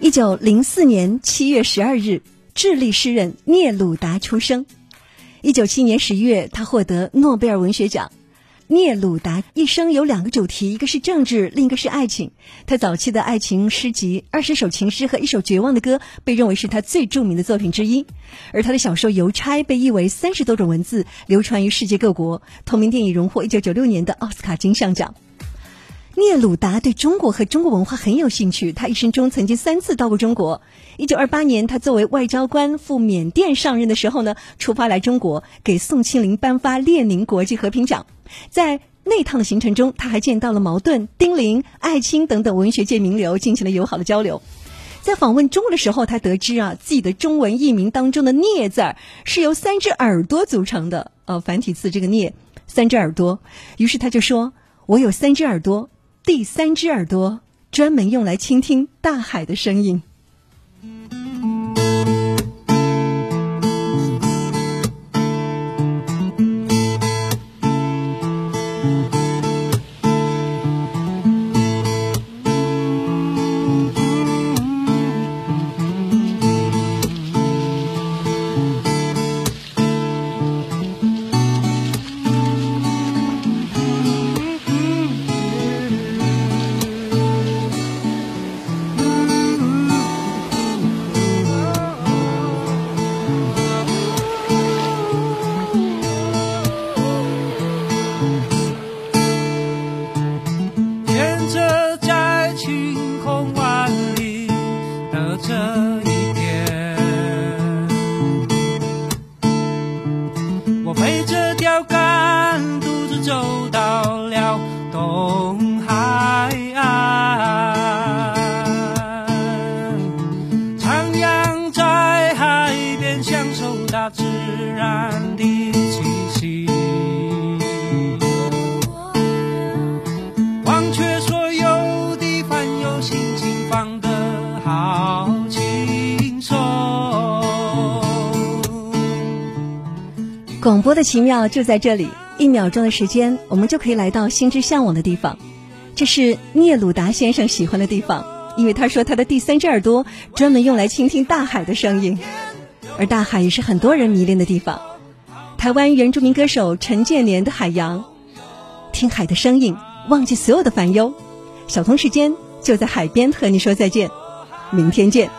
一九零四年七月十二日，智利诗人聂鲁达出生。一九七年十月，他获得诺贝尔文学奖。聂鲁达一生有两个主题，一个是政治，另一个是爱情。他早期的爱情诗集《二十首情诗》和一首绝望的歌被认为是他最著名的作品之一。而他的小说《邮差》被译为三十多种文字，流传于世界各国。同名电影荣获一九九六年的奥斯卡金像奖。聂鲁达对中国和中国文化很有兴趣，他一生中曾经三次到过中国。一九二八年，他作为外交官赴缅甸上任的时候呢，出发来中国，给宋庆龄颁发列宁国际和平奖。在那趟行程中，他还见到了茅盾、丁玲、艾青等等文学界名流，进行了友好的交流。在访问中国的时候，他得知啊，自己的中文译名当中的“聂”字儿是由三只耳朵组成的，呃，繁体字这个“聂”，三只耳朵。于是他就说：“我有三只耳朵。”第三只耳朵专门用来倾听大海的声音。这在晴空万里的这一天我背着钓竿独自走到了东海岸徜徉在海边享受大自然的广播的奇妙就在这里，一秒钟的时间，我们就可以来到心之向往的地方。这是聂鲁达先生喜欢的地方，因为他说他的第三只耳朵专门用来倾听大海的声音，而大海也是很多人迷恋的地方。台湾原住民歌手陈建年的《海洋》，听海的声音，忘记所有的烦忧。小童时间就在海边和你说再见，明天见。